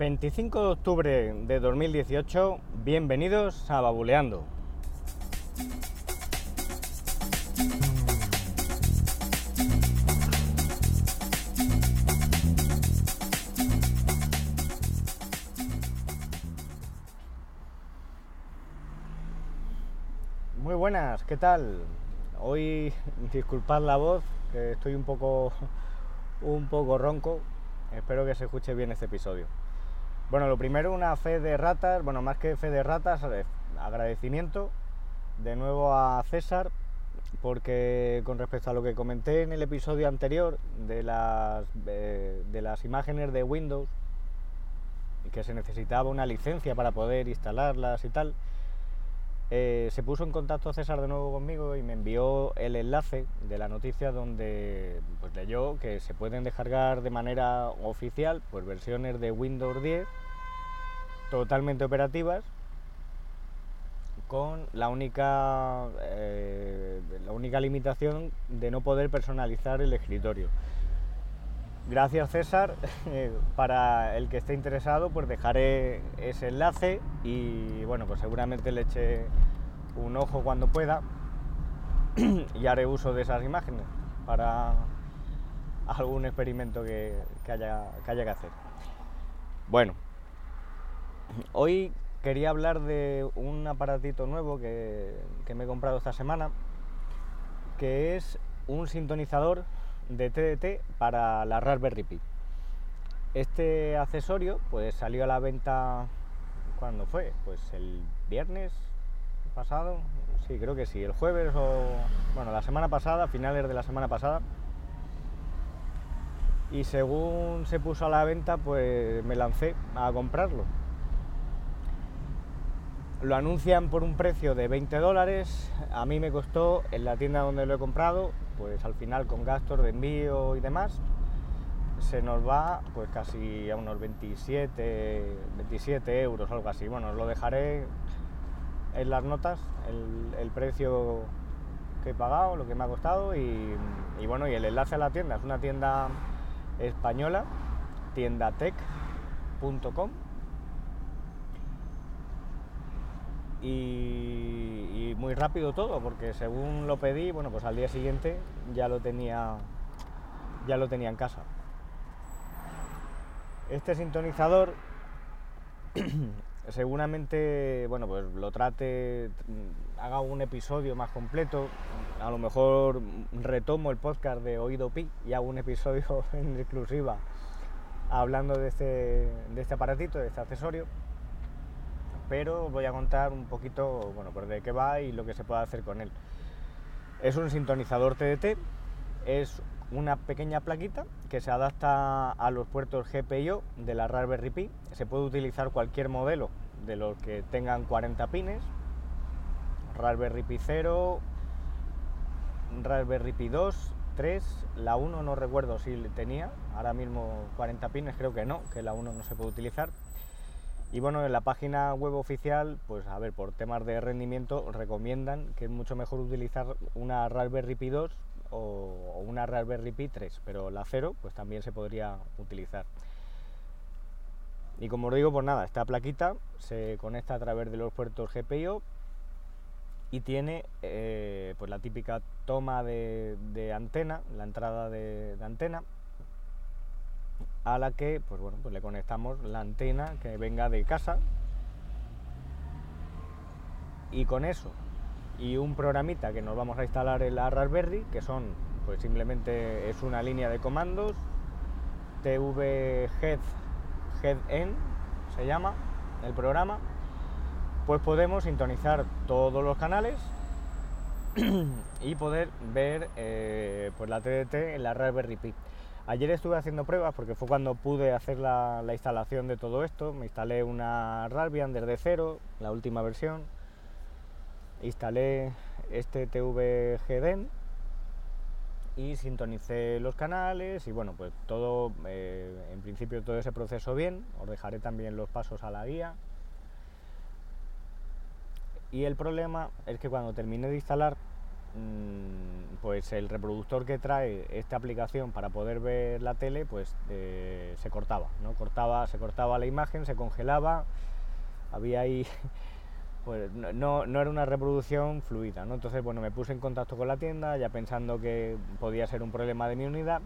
25 de octubre de 2018, bienvenidos a Babuleando. Muy buenas, ¿qué tal? Hoy disculpad la voz, que estoy un poco un poco ronco. Espero que se escuche bien este episodio. Bueno, lo primero, una fe de ratas, bueno, más que fe de ratas, eh, agradecimiento de nuevo a César, porque con respecto a lo que comenté en el episodio anterior de las, eh, de las imágenes de Windows, que se necesitaba una licencia para poder instalarlas y tal, eh, se puso en contacto César de nuevo conmigo y me envió el enlace de la noticia donde pues, leyó que se pueden descargar de manera oficial pues, versiones de Windows 10 totalmente operativas con la única, eh, la única limitación de no poder personalizar el escritorio. Gracias César, para el que esté interesado pues dejaré ese enlace y bueno pues seguramente le eche un ojo cuando pueda y haré uso de esas imágenes para algún experimento que, haya, que haya que hacer. Bueno, hoy quería hablar de un aparatito nuevo que, que me he comprado esta semana que es un sintonizador de TDT para la Raspberry Pi. Este accesorio pues salió a la venta cuando fue? Pues el viernes pasado, sí, creo que sí, el jueves o bueno, la semana pasada, finales de la semana pasada. Y según se puso a la venta, pues me lancé a comprarlo. Lo anuncian por un precio de 20 dólares, a mí me costó en la tienda donde lo he comprado pues al final con gastos de envío y demás se nos va pues casi a unos 27, 27 euros, algo así. Bueno, os lo dejaré en las notas, el, precio que he pagado, lo que me ha costado y, bueno, y el enlace a la tienda. Es una tienda española, tiendatech.com y, muy rápido todo, porque según lo pedí, bueno, pues al día siguiente ya lo tenía, ya lo tenía en casa. Este sintonizador seguramente, bueno, pues lo trate, haga un episodio más completo, a lo mejor retomo el podcast de Oído Pi y hago un episodio en exclusiva hablando de este, de este aparatito, de este accesorio pero voy a contar un poquito bueno, pues de qué va y lo que se puede hacer con él. Es un sintonizador TDT, es una pequeña plaquita que se adapta a los puertos GPIO de la Raspberry Pi. Se puede utilizar cualquier modelo de los que tengan 40 pines, Raspberry Pi 0, Raspberry Pi 2, 3, la 1 no recuerdo si tenía, ahora mismo 40 pines creo que no, que la 1 no se puede utilizar. Y bueno, en la página web oficial, pues a ver, por temas de rendimiento, recomiendan que es mucho mejor utilizar una Raspberry Pi 2 o, una Raspberry Pi 3, pero la 0 pues también se podría utilizar. Y como os digo, pues nada, esta plaquita se conecta a través de los puertos GPIO y tiene eh, pues la típica toma de, antena, la entrada de antena, a la que pues bueno, pues le conectamos la antena que venga de casa. Y con eso y un programita que nos vamos a instalar en la Raspberry que son pues simplemente es una línea de comandos. TV Head Head se llama el programa. Pues podemos sintonizar todos los canales y poder ver eh, pues la TDT en la Raspberry Pi Ayer estuve haciendo pruebas porque fue cuando pude hacer la, instalación de todo esto. Me instalé una Raspbian desde cero, la última versión. Instalé este TVGDEN y sintonicé los canales y bueno, pues todo, eh, en principio todo ese proceso bien. Os dejaré también los pasos a la guía. Y el problema es que cuando terminé de instalar pues el reproductor que trae esta aplicación para poder ver la tele, pues eh, se cortaba, ¿no? Cortaba, se cortaba la imagen, se congelaba, había ahí pues no, no, era una reproducción fluida, ¿no? Entonces, bueno, me puse en contacto con la tienda ya pensando que podía ser un problema de mi unidad,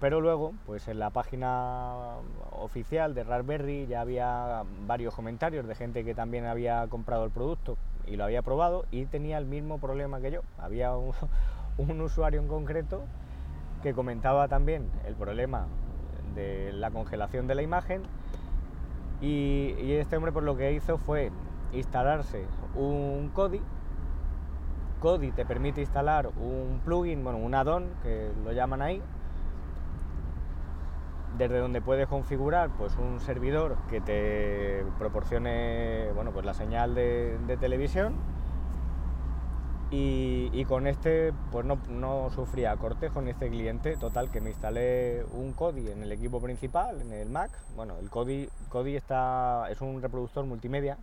pero luego, pues en la página oficial de Raspberry ya había varios comentarios de gente que también había comprado el producto y lo había probado y tenía el mismo problema que yo. Había un, usuario en concreto que comentaba también el problema de la congelación de la imagen y, y este hombre pues lo que hizo fue instalarse un Kodi. Kodi te permite instalar un plugin, bueno, un add-on, que lo llaman ahí, desde donde puedes configurar pues un servidor que te proporcione bueno pues la señal de, televisión y, con este pues no, no, sufría cortes con este cliente total que me instalé un Kodi en el equipo principal en el Mac bueno el Kodi, Kodi está es un reproductor multimedia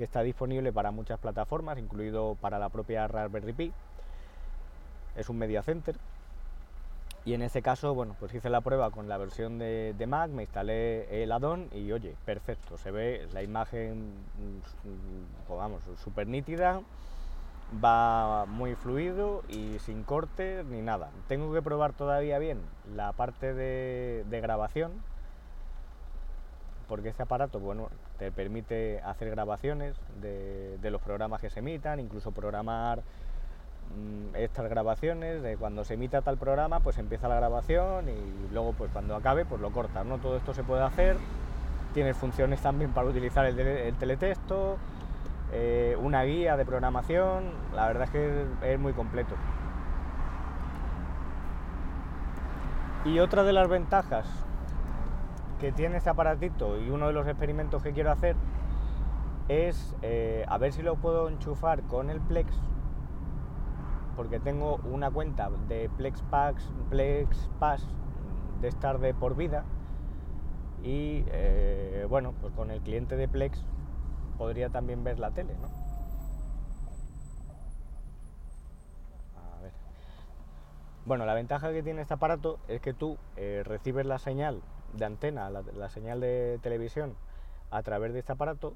que está disponible para muchas plataformas, incluido para la propia Raspberry Pi. Es un media center. Y en ese caso, bueno, pues hice la prueba con la versión de, Mac, me instalé el addon y oye, perfecto, se ve la imagen, mm, pues vamos, súper nítida, va muy fluido y sin cortes ni nada. Tengo que probar todavía bien la parte de, grabación, porque este aparato bueno, te permite hacer grabaciones de, los programas que se emitan, incluso programar estas grabaciones, de cuando se emita tal programa, pues empieza la grabación y luego pues cuando acabe pues lo cortas, ¿no? Todo esto se puede hacer, tienes funciones también para utilizar el, teletexto, eh, una guía de programación, la verdad es que es muy completo. Y otra de las ventajas que tiene este aparatito y uno de los experimentos que quiero hacer es eh, a ver si lo puedo enchufar con el Plex porque tengo una cuenta de Plex Pass, Plex Pass de estar de por vida y eh, bueno, pues con el cliente de Plex podría también ver la tele, ¿no? A ver. Bueno, la ventaja que tiene este aparato es que tú eh, recibes la señal de antena, la, señal de televisión a través de este aparato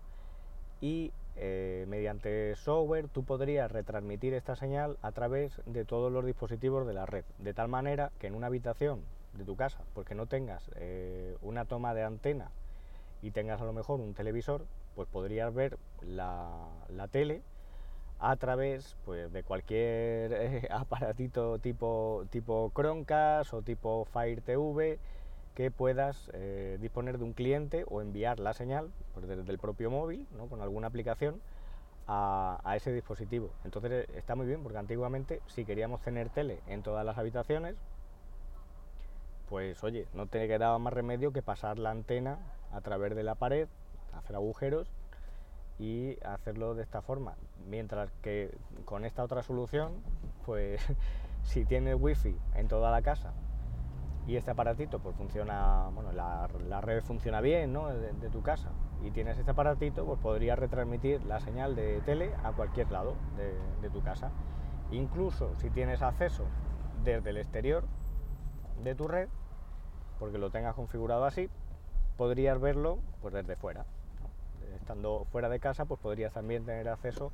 y eh, mediante software tú podrías retransmitir esta señal a través de todos los dispositivos de la red, de tal manera que en una habitación de tu casa, porque no tengas eh, una toma de antena y tengas a lo mejor un televisor, pues podrías ver la, tele a través pues, de cualquier eh, aparatito tipo, tipo Chromecast o tipo Fire TV que puedas eh, disponer de un cliente o enviar la señal pues, desde el propio móvil, ¿no? con alguna aplicación, a, ese dispositivo. Entonces eh, está muy bien porque antiguamente si queríamos tener tele en todas las habitaciones, pues oye, no te quedaba más remedio que pasar la antena a través de la pared, hacer agujeros y hacerlo de esta forma. Mientras que con esta otra solución, pues si tienes wifi en toda la casa y este aparatito pues funciona, bueno, la, red funciona bien ¿no? de, tu casa y tienes este aparatito, pues podrías retransmitir la señal de tele a cualquier lado de, tu casa. Incluso si tienes acceso desde el exterior de tu red, porque lo tengas configurado así, podrías verlo pues desde fuera. Estando fuera de casa, pues podrías también tener acceso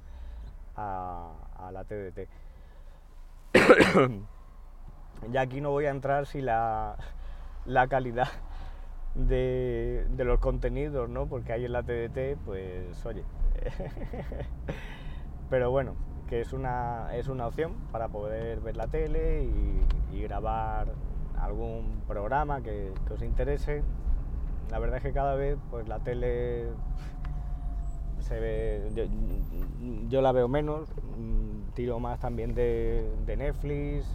a, a la TDT. Ya aquí no voy a entrar si la, calidad de, los contenidos, ¿no? Porque hay en la TDT, pues oye. Pero bueno, que es una, es una opción para poder ver la tele y, grabar algún programa que, os interese. La verdad es que cada vez pues la tele se ve, yo, la veo menos, mm, tiro más también de, de Netflix,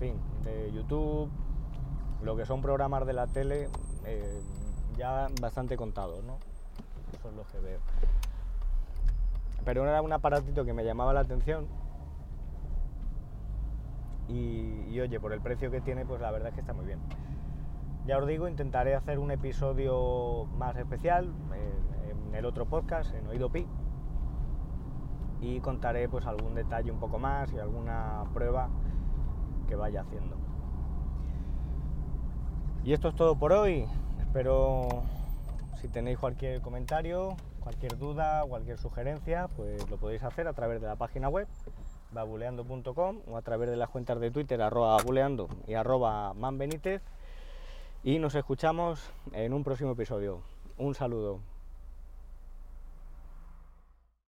fin, de YouTube, lo que son programas de la tele, eh, ya bastante contados, ¿no? Eso es lo que veo. Pero era un aparatito que me llamaba la atención y, oye, por el precio que tiene, pues la verdad es que está muy bien. Ya os digo, intentaré hacer un episodio más especial en el otro podcast, en Oído Pi, y contaré pues algún detalle un poco más y alguna prueba vaya haciendo. Y esto es todo por hoy. Espero si tenéis cualquier comentario, cualquier duda, cualquier sugerencia, pues lo podéis hacer a través de la página web babuleando.com o a través de las cuentas de Twitter arroba babuleando y arroba manbenítez y nos escuchamos en un próximo episodio. Un saludo.